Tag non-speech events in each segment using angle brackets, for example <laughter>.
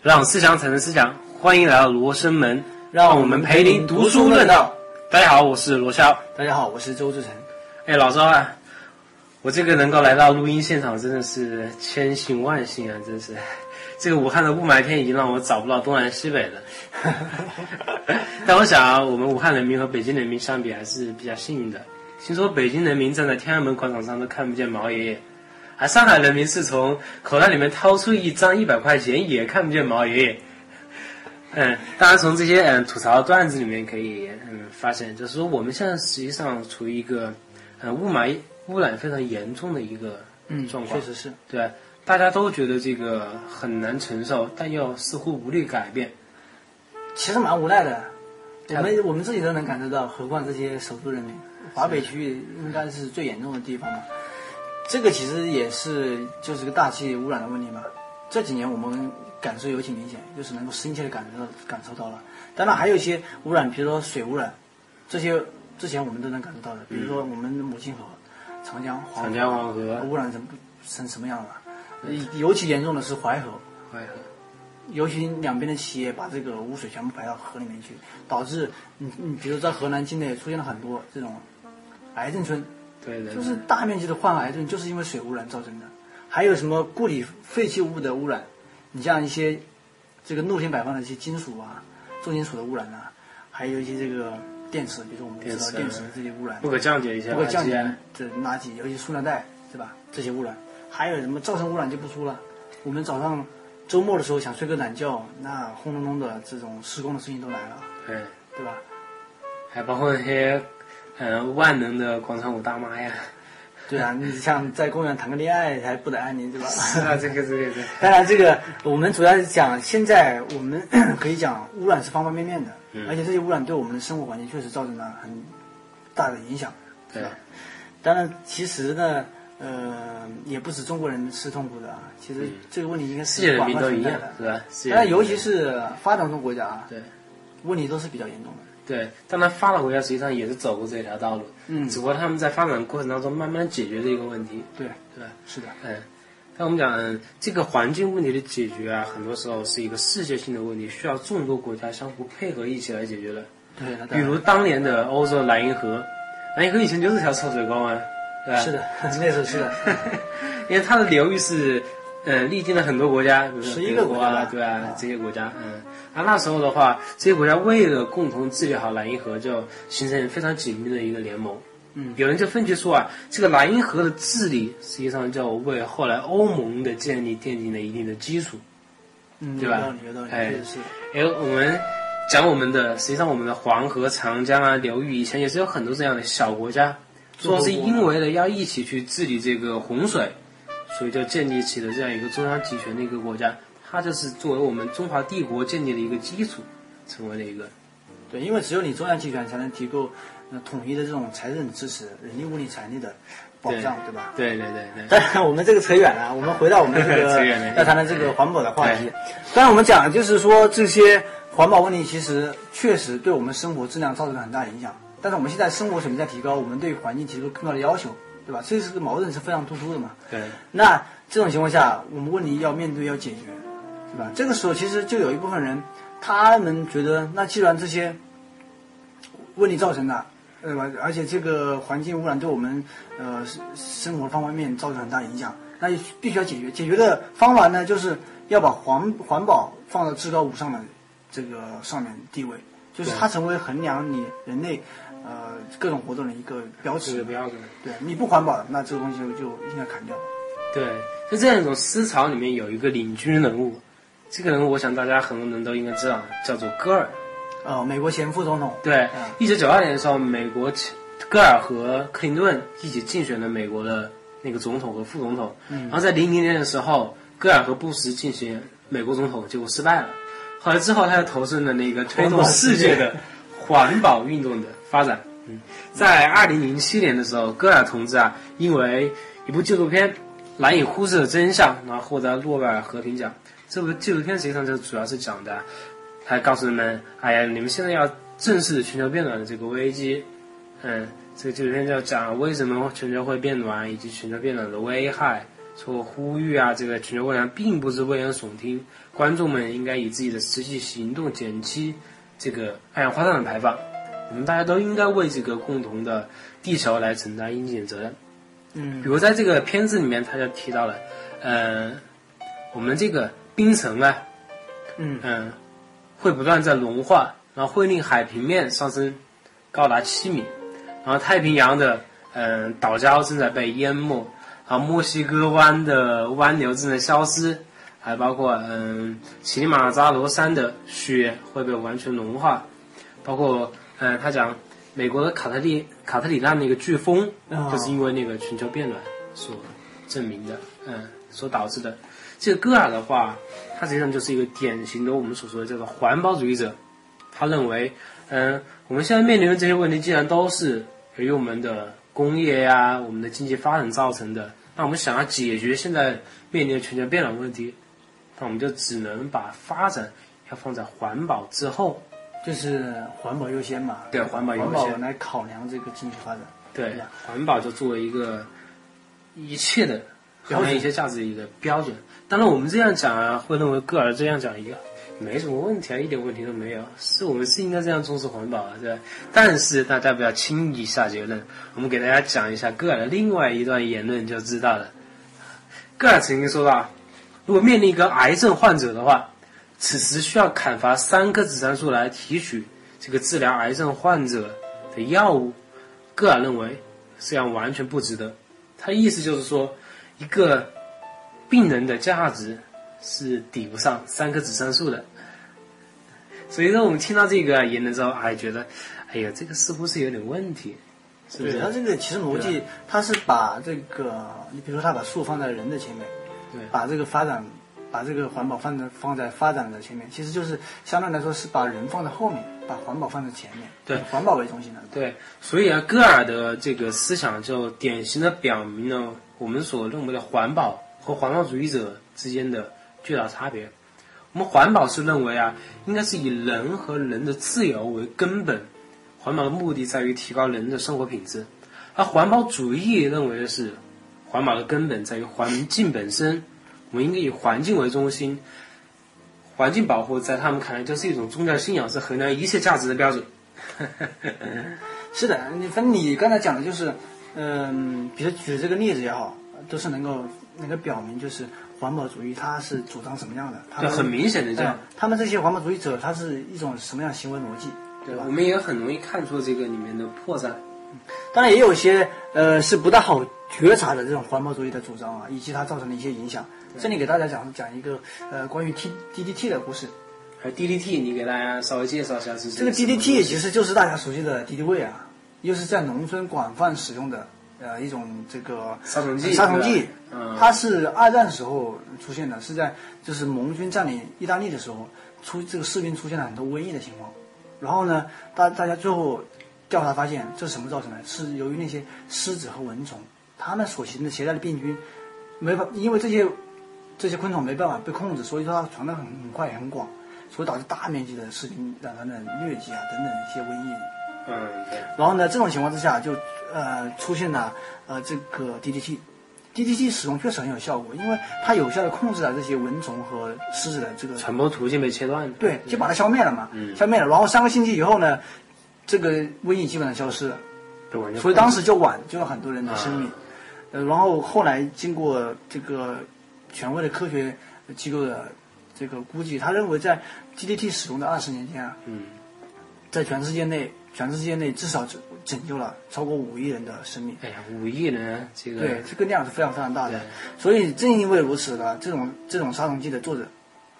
让思想产生思想，欢迎来到罗生门，让我们陪您读书论道。大家好，我是罗霄。大家好，我是周志成。哎，老周啊，我这个能够来到录音现场，真的是千幸万幸啊！真是，这个武汉的雾霾天已经让我找不到东南西北了。<laughs> 但我想啊，我们武汉人民和北京人民相比还是比较幸运的。听说北京人民站在天安门广场上都看不见毛爷爷，而上海人民是从口袋里面掏出一张一百块钱也看不见毛爷爷。嗯，当然从这些嗯吐槽段子里面可以嗯发现，就是说我们现在实际上处于一个嗯雾霾污染非常严重的一个嗯状况，确实是对，大家都觉得这个很难承受，但又似乎无力改变。其实蛮无奈的。我们我们自己都能感受到，何况这些首都人民，华北区域应该是最严重的地方嘛。这个其实也是就是个大气污染的问题嘛。这几年我们感受尤其明显，就是能够深切的感受到感受到了。当然还有一些污染，比如说水污染，这些之前我们都能感受到的。比如说我们的母亲河、长江、黄长江黄河污染成成什么样了？尤其严重的是淮河。淮河。尤其两边的企业把这个污水全部排到河里面去，导致你你比如在河南境内出现了很多这种癌症村，对对，就是大面积的患癌症，就是因为水污染造成的。还有什么固体废弃物的污染？你像一些这个露天摆放的一些金属啊、重金属的污染啊，还有一些这个电池，比如说我们知道电池这些污染，不可降解一些不可降解的垃圾，尤其塑料袋，是吧？这些污染，还有什么噪声污染就不说了。我们早上。周末的时候想睡个懒觉，那轰隆隆的这种施工的声音都来了，对对吧？还包括那些嗯万能的广场舞大妈呀。对啊，<laughs> 你像在公园谈个恋爱还不得安宁，对吧？是啊，这个这个这个。<laughs> 当然，这个我们主要是讲现在我们 <coughs> 可以讲污染是方方面面的，而且这些污染对我们的生活环境确实造成了很大的影响，对吧？当然，其实呢。呃，也不止中国人是痛苦的啊。其实这个问题应该是世界人民都一样的，是吧？但尤其是发展中国家啊，对，问题都是比较严重的。对，当然发达国家实际上也是走过这条道路，嗯，只不过他们在发展过程当中慢慢解决这个问题。对，对，是的，嗯。但我们讲这个环境问题的解决啊，很多时候是一个世界性的问题，需要众多国家相互配合一起来解决的。对，比如当年的欧洲莱茵河，莱茵河以前就是条臭水沟啊。对是的，<laughs> 那时候是的，<laughs> 因为它的流域是，呃，历经了很多国家，比如十一个国啊，对啊，这些国家，嗯，啊，那时候的话，这些国家为了共同治理好莱茵河，就形成非常紧密的一个联盟。嗯，有人就分析说啊，这个莱茵河的治理实际上就为后来欧盟的建立奠定了一定的基础，嗯，对吧？哎，是。哎，我们讲我们的，实际上我们的黄河、长江啊流域以前也是有很多这样的小国家。说是因为呢要一起去治理这个洪水，所以就建立起了这样一个中央集权的一个国家，它就是作为我们中华帝国建立的一个基础，成为了一个。对，因为只有你中央集权才能提供统一的这种财政支持、人力、物力、财力的保障，对吧？对对对对。当然，我们这个扯远了，我们回到我们这个要谈的这个环保的话题。当然我们讲的就是说这些环保问题，其实确实对我们生活质量造成了很大影响。但是我们现在生活水平在提高，我们对环境提出更高的要求，对吧？这是个矛盾是非常突出的嘛。对。那这种情况下，我们问题要面对要解决，对吧？这个时候其实就有一部分人，他们觉得，那既然这些问题造成的，对吧？而且这个环境污染对我们呃生活方方面面造成很大影响，那就必须要解决。解决的方法呢，就是要把环环保放到至高无上的这个上面地位，就是它成为衡量你人类。呃，各种活动的一个标尺，标准。对，你不环保，那这个东西就应该砍掉。对，在这样一种思潮里面，有一个领军人物，这个人物我想大家很多人都应该知道，叫做戈尔。哦，美国前副总统。对，一九九二年的时候，美国戈尔和克林顿一起竞选了美国的那个总统和副总统。嗯。然后在零零年的时候，戈尔和布什竞选美国总统，结果失败了。后来之后，他又投身了那个推动世界的环保运动的。发展，嗯，在二零零七年的时候，戈尔同志啊，因为一部纪录片《难以忽视的真相》，然后获得诺贝尔和平奖。这部纪录片实际上就主要是讲的，他告诉人们，哎呀，你们现在要正视全球变暖的这个危机。嗯，这个纪录片就讲为什么全球会变暖，以及全球变暖的危害。说呼吁啊，这个全球温暖并不是危言耸听，观众们应该以自己的实际行动减轻这个二氧化碳的排放。我们大家都应该为这个共同的地球来承担应尽的责任。嗯比如在这个片子里面，他就提到了，呃，我们这个冰层啊，嗯嗯，会不断在融化，然后会令海平面上升高达七米，然后太平洋的嗯岛礁正在被淹没，然后墨西哥湾的湾流正在消失，还包括嗯乞力马扎罗山的雪会被完全融化，包括嗯他讲美国的卡特里卡特里娜那个飓风，啊就是因为那个全球变暖所证明的，嗯，所导致的。这个戈尔的话，他实际上就是一个典型的我们所说的叫做环保主义者。他认为，嗯，我们现在面临的这些问题，既然都是由于我们的工业呀、我们的经济发展造成的，那我们想要解决现在面临的全球变暖问题，那我们就只能把发展要放在环保之后。就是环保优先嘛，对环保优先环保来考量这个经济发展。对环保就作为一个一切的衡量一切价值的一个标准。当然，我们这样讲啊，会认为戈尔这样讲一个没什么问题啊，一点问题都没有。是我们是应该这样重视环保啊，对吧？但是大家不要轻易下结论。我们给大家讲一下戈尔的另外一段言论就知道了。戈尔曾经说到，如果面临一个癌症患者的话，此时需要砍伐三棵紫杉树来提取这个治疗癌症患者的药物。个人认为这样完全不值得。他意思就是说，一个病人的价值是抵不上三棵紫杉树的。<laughs> 所以说，我们听到这个言论之后，还觉得，哎呀，这个似乎是有点问题，是不对，是？它这个其实逻辑，他是把这个，你比如说，他把树放在人的前面，对把这个发展，把这个环保放在放在发展的前面，其实就是相对来说是把人放在后面，把环保放在前面，对环保为中心的。对，所以啊，戈尔的这个思想就典型的表明了我们所认为的环保和环保主义者之间的巨大差别。我们环保是认为啊，应该是以人和人的自由为根本，环保的目的在于提高人的生活品质，而环保主义认为的是，环保的根本在于环境本身，我们应该以环境为中心。环境保护在他们看来就是一种宗教信仰，是衡量一切价值的标准。<laughs> 是的，你反正你刚才讲的就是，嗯，比如举的这个例子也好，都是能够能够表明，就是环保主义它是主张什么样的，他们就很明显的这样哎。他们这些环保主义者，他是一种什么样的行为逻辑，对吧我？们也很容易看出这个里面的破绽。当然也有一些呃是不大好觉察的这种环保主义的主张啊，以及它造成的一些影响。这里给大家讲讲一个呃关于 T DDT 的故事。还有 DDT，你给大家稍微介绍一下是这个 DDT 其实就是大家熟悉的敌敌畏啊，又是在农村广泛使用的呃一种这个杀虫剂杀虫剂，嗯。它是二战时候出现的，是在就是盟军占领意大利的时候出这个士兵出现了很多瘟疫的情况，然后呢，大大家最后调查发现这是什么造成的？是由于那些虱子和蚊虫，它们所携的携带的病菌没法，因为这些这些昆虫没办法被控制，所以说它传得很很快很广，所以导致大面积的士兵染上了疟疾啊等等一些瘟疫。嗯，对，然后呢，这种情况之下就呃出现了呃这个 DDT。DDT 使用确实很有效果，因为它有效的控制了这些蚊虫和虱子的这个传播途径被切断。对，就把它消灭了嘛，嗯消灭了。然后三个星期以后呢，这个瘟疫基本上消失了，所以当时就挽救了很多人的生啊命。呃，然后后来经过这个权威的科学机构的这个估计，他认为在 GDT 使用的二十年间啊，嗯，在全世界内，全世界内至少拯拯救了超过五亿人的生命。哎呀，五亿人，这个对，这个量是非常非常大的。所以正因为如此呢，这种这种杀虫剂的作者，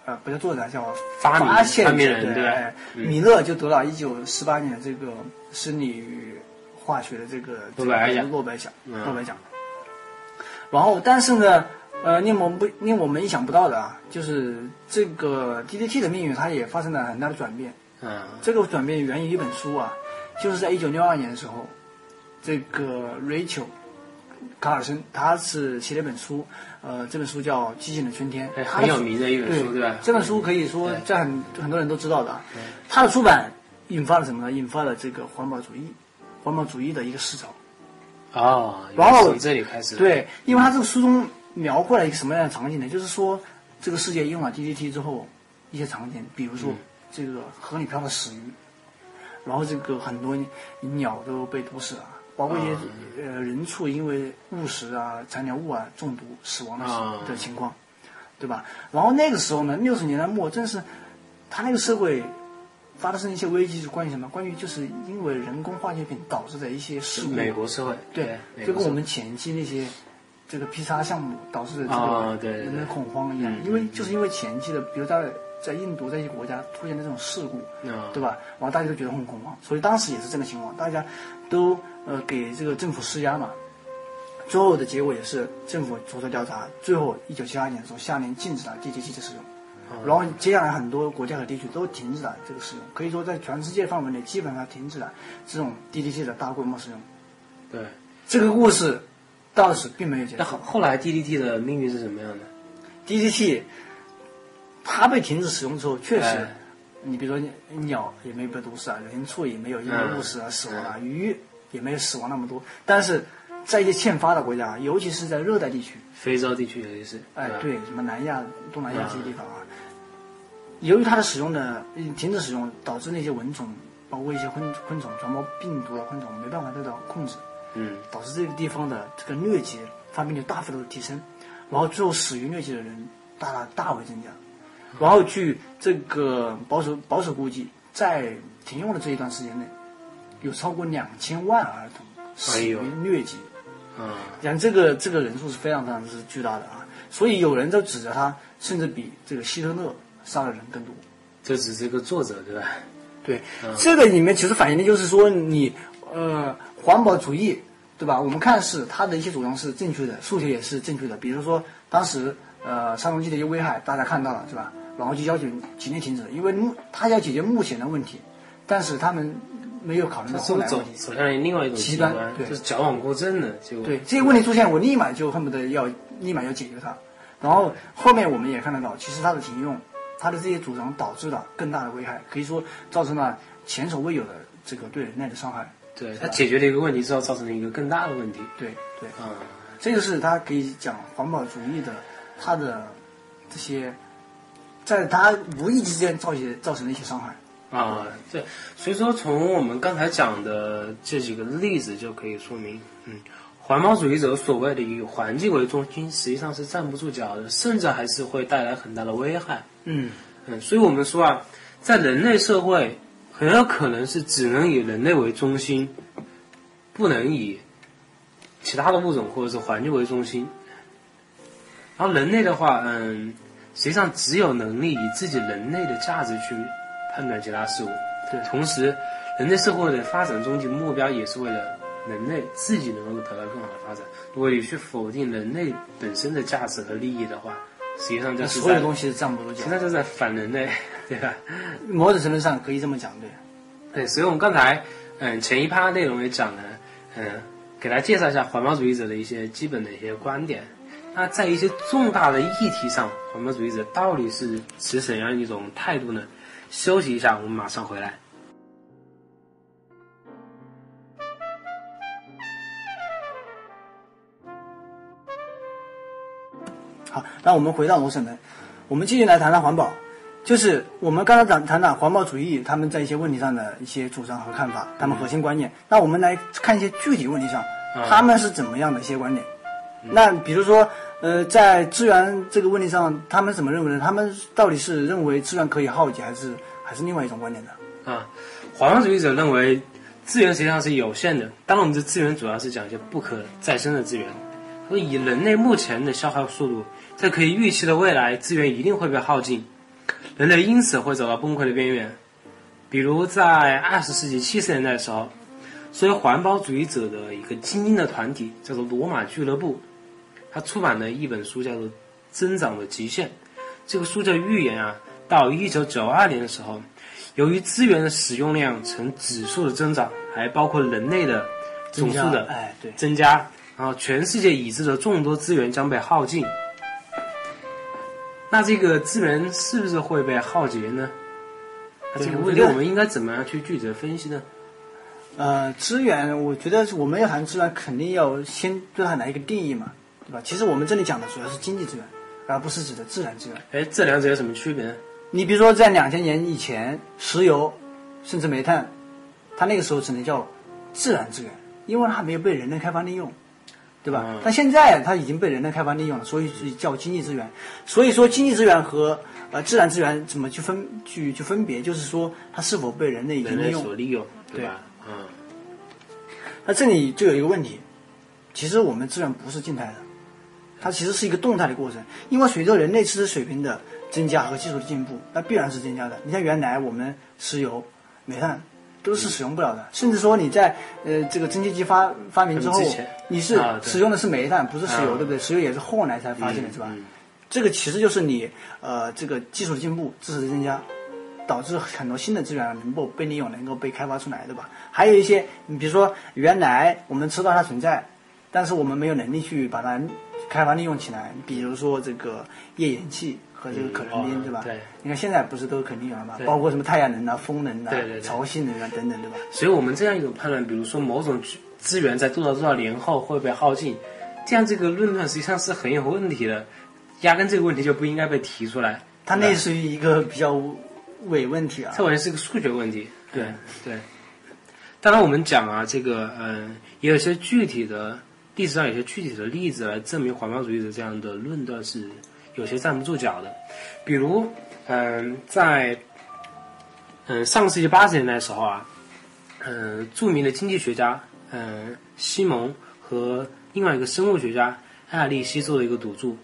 呃，不叫作者，叫发现发明人对米勒就得了一九四八年这个生理与化学的这个诺贝尔奖诺贝尔奖，嗯诺贝尔奖。然后，但是呢，呃，令我们不令我们意想不到的啊，就是这个 DDT 的命运，它也发生了很大的转变。嗯，这个转变源于一本书啊，就是在一九六二年的时候，这个 Rachel 卡尔森他是写了一本书，呃，这本书叫《寂静的春天很有名的一本书，对吧？这本书可以说在很很多人都知道的他，的出版引发了什么呢？引发了这个环保主义，环保主义的一个思潮。哦，然后从这里开始，，对，因为他这个书中描绘了一个什么样的场景呢？就是说，这个世界用了 DDT 之后，一些场景，比如说这个河里漂的死鱼，然后这个很多鸟都被毒死了，包括一些、呃人畜因为误食啊、残留物啊中毒死亡的、啊。的情况，对吧？然后那个时候呢，六十年代末正是他那个社会发生一些危机，是关于什么？关于就是因为人工化学品导致的一些事故，美国社会，对，就跟我们前期那些这个 P 叉项目导致的这个人的恐慌一样，嗯因为就是因为前期的，比如在在印度这些国家出现的这种事故，啊对吧？然后大家都觉得很恐慌，所以当时也是这个情况，大家都呃给这个政府施压嘛。最后的结果也是政府着手调查，最后一九七二年的时候下令禁止了 DDT 的使用。然后接下来很多国家和地区都停止了这个使用，可以说在全世界范围内基本上停止了这种 DDT 的大规模使用。对。这个故事到此并没有结束那后。后来 DDT 的命运是什么样的？DDT 它被停止使用之后，确实，哎。你比如说鸟也没有被毒死啊，人畜也没有因为误食而死亡啊，鱼也没有死亡那么多。但是在一些欠发达国家，尤其是在热带地区，非洲地区尤其是，哎对，什么南亚、东南亚这些地方啊，由于它的使用的嗯停止使用，导致那些蚊虫，包括一些昆昆虫传播病毒的昆虫没办法得到控制，嗯，导致这个地方的这个疟疾发病率大幅度提升，然后最后死于疟疾的人大大大为增加，然后据这个保守保守估计，在停用的这一段时间内，有超过两千万儿童死于疟疾。嗯，讲这个这个人数是非常非常之巨大的啊，所以有人就指着他，甚至比这个希特勒杀的人更多。这只是个作者，对吧？对，这个里面其实反映的就是说你呃环保主义，对吧？我们看似他的一些主张是正确的，诉求也是正确的。比如说当时呃杀虫剂的一些危害，大家看到了是吧？然后就要求急令停止，因为目他要解决目前的问题，但是他们没有考虑到后来。走向另外一种极端端，对就是矫枉过正的，就对这些问题出现，我立马就恨不得要立马要解决它。然后后面我们也看得到，其实它的停用，它的这些主张导致了更大的危害，可以说造成了前所未有的这个对人类的伤害。对他解决了一个问题之后，造成了一个更大的问题。对对，嗯，这个是他可以讲环保主义的它的这些，在他无意之间造些造成的一些伤害。啊，对，所以说从我们刚才讲的这几个例子就可以说明，嗯，环保主义者所谓的以环境为中心，实际上是站不住脚的，甚至还是会带来很大的危害。嗯，嗯，所以我们说啊，在人类社会，很有可能是只能以人类为中心，不能以其他的物种或者是环境为中心。然后人类的话，嗯，实际上只有能力以自己人类的价值去判断其他事物。对同时，人类社会的发展终极目标也是为了人类自己能够得到更好的发展。如果你去否定人类本身的价值和利益的话，实际上就是所有东西是站不住脚实际。上就是在反人类，对吧？某种程度上可以这么讲，对。对，所以我们刚才嗯前一趴内容也讲了，嗯，给大家介绍一下环保主义者的一些基本的一些观点。那在一些重大的议题上，环保主义者到底是持怎样一种态度呢？休息一下，我们马上回来。好，那我们回到罗生门，我们继续来谈谈环保。就是我们刚才讲谈谈环保主义，他们在一些问题上的一些主张和看法，他们核心观念。那我们来看一些具体问题上，他们是怎么样的一些观点。那比如说，呃，在资源这个问题上，他们怎么认为呢？他们到底是认为资源可以耗竭，还是还是另外一种观点呢？啊，环保主义者认为资源实际上是有限的，当然我们这资源主要是讲一些不可再生的资源。所以以人类目前的消耗速度，在可以预期的未来，资源一定会被耗尽，人类因此会走到崩溃的边缘。比如在二十世纪七十年代的时候，作为环保主义者的一个精英的团体叫做罗马俱乐部，他出版了一本书叫做《增长的极限》。这个书叫预言啊，到一九九二年的时候，由于资源的使用量呈指数的增长，还包括人类的总数的哎，对，增加，然后全世界已知的众多资源将被耗尽。那这个资源是不是会被耗竭呢？那这个问题我们应该怎么样去具体的分析呢？呃，资源，我觉得我们要谈资源，肯定要先对它来一个定义嘛。对吧？其实我们这里讲的主要是经济资源，而不是指的自然资源。哎，这两者有什么区别呢？你比如说，在两千年以前，石油甚至煤炭，它那个时候只能叫自然资源，因为它还没有被人类开发利用，对吧？嗯但现在它已经被人类开发利用了，所以是叫经济资源。所以说，经济资源和呃自然资源怎么去分去去分别，就是说它是否被人类已经利用。所利用，对吧？嗯，那这里就有一个问题，其实我们资源不是静态的，它其实是一个动态的过程。因为随着人类知识水平的增加和技术的进步，那必然是增加的。你像原来我们石油、煤炭都是使用不了的，甚至说你在呃这个蒸汽机发发明之后之，你是使用的是煤炭，不是石油，啊对不对？石油也是后来才发现的，是吧？嗯这个其实就是你呃这个技术的进步、知识的增加，导致很多新的资源能够被利用、能够被开发出来，对吧？还有一些，你比如说原来我们知道它存在，但是我们没有能力去把它开发利用起来，比如说这个页岩气和这个可燃冰，嗯对吧？对。你看现在不是都可利用了吗？包括什么太阳能啊、风能啊潮汐能啊等等，对吧？所以我们这样一种判断，比如说某种资源在多少多少年后会被耗尽，这样这个论断实际上是很有问题的，压根这个问题就不应该被提出来。它类似于一个比较伪问题啊。这完全是个数学问题。对对。当然，我们讲啊，这个嗯、呃也有一些具体的历史上有些具体的例子来证明环保主义的这样的论断是有些站不住脚的。比如，嗯、在嗯、上世纪八十年代的时候啊，嗯、著名的经济学家嗯、西蒙和另外一个生物学家艾尔利希做了一个赌注。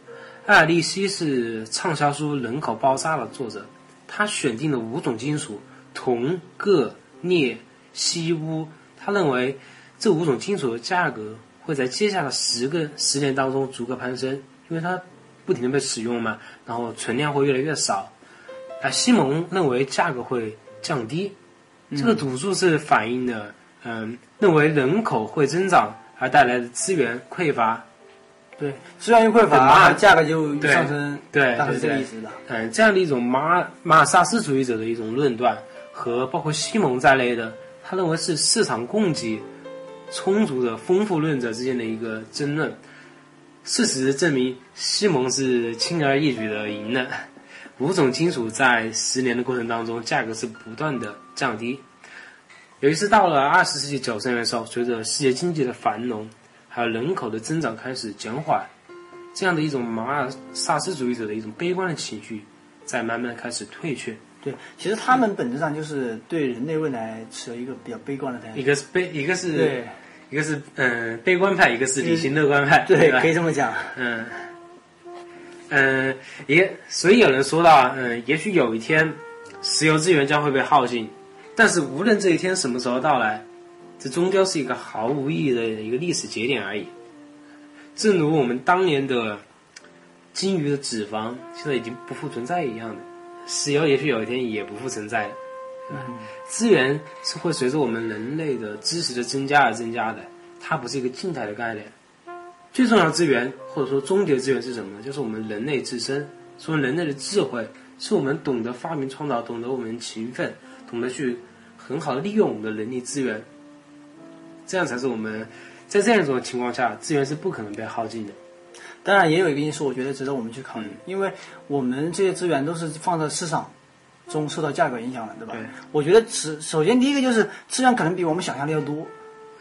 艾尔利希是畅销书《人口爆炸》的作者，他选定了五种金属：铜、铬、镍、锡、钨。他认为这五种金属的价格会在接下来十个十年当中逐个攀升，因为它不停的被使用嘛，然后存量会越来越少。啊西蒙认为价格会降低，这个赌注是反映的，嗯，认为人口会增长而带来的资源匮乏。对，资源一匮乏，价格就上升，对大概是这个对意思的。嗯，这样的一种马马尔萨斯主义者的一种论断，和包括西蒙在内的，他认为是市场供给充足的丰富论者之间的一个争论。事实证明，西蒙是轻而易举的赢了。五种金属在十年的过程当中，价格是不断的降低。尤其是到了二十世纪九十年的时候，随着世界经济的繁荣，还有人口的增长开始减缓，这样的一种马尔萨斯主义者的一种悲观的情绪，在慢慢开始退却。对，其实他们本质上就是对人类未来持有一一个比较悲观的态度一。个是悲，一个是对一个是嗯悲观派，一个是理性乐观派，对，吧可以这么讲。嗯，嗯，也所以有人说到，嗯，也许有一天石油资源将会被耗尽，但是无论这一天什么时候到来，这终究是一个毫无意义的一个历史节点而已。正如我们当年的鲸鱼的脂肪现在已经不复存在一样的，石油也许有一天也不复存在的。资源是会随着我们人类的知识的增加而增加的，它不是一个静态的概念。最重要的资源或者说终极资源是什么呢？就是我们人类自身，是我们人类的智慧，是我们懂得发明创造，懂得我们勤奋，懂得去很好的利用我们的人力资源，这样才是我们在这样一种情况下，资源是不可能被耗尽的。当然，也有一个因素，我觉得值得我们去考虑，嗯因为我们这些资源都是放在市场中受到价格影响的，对吧？对我觉得首首先第一个就是资源可能比我们想象的要多，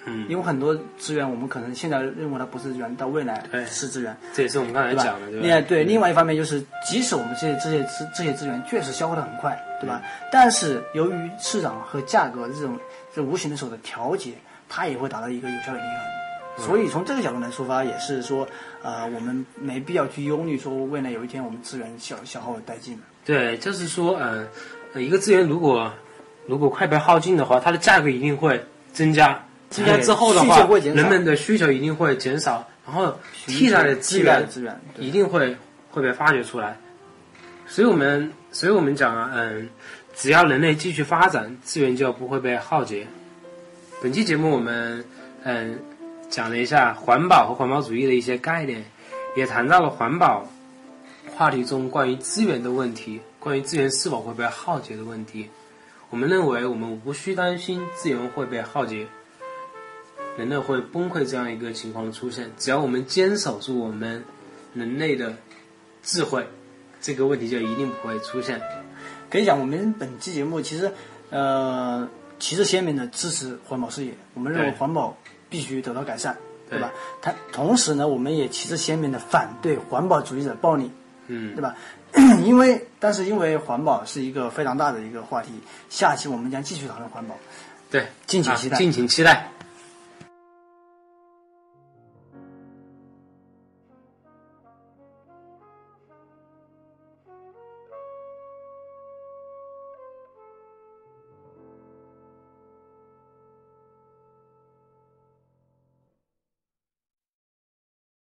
嗯，因为很多资源我们可能现在认为它不是资源，到未来是资源，这也是我们刚才讲的，？对吧？另外，对，另外一方面就是，即使我们这些这些资这些资源确实消耗的很快，对吧？但是由于市场和价格的这种这无形的手的调节，它也会达到一个有效的平衡。所以从这个角度来出发，也是说，呃，我们没必要去忧虑说未来有一天我们资源消消耗殆尽了。对，就是说，嗯、呃，一个资源如果如果快被耗尽的话，它的价格一定会增加，增加之后的需话人们的需求一定会减少，然后替代的资源资源，一定会会被发掘出来。所以我们，所以我们讲啊，嗯，只要人类继续发展，资源就不会被耗竭。本期节目我们嗯讲了一下环保和环保主义的一些概念，也谈到了环保话题中关于资源的问题，关于资源是否会被耗竭的问题。我们认为，我们无需担心资源会被耗竭，人类会崩溃这样一个情况的出现。只要我们坚守住我们人类的智慧，这个问题就一定不会出现。可以讲，我们本期节目其实，呃，旗帜鲜明的支持环保事业，我们认为环保必须得到改善，对对吧？它同时呢，我们也旗帜鲜明的反对环保主义者暴力，嗯对，吧？<clears throat> 因为，但是因为环保是一个非常大的一个话题，下期我们将继续讨论环保，对，敬请期待啊敬请期待。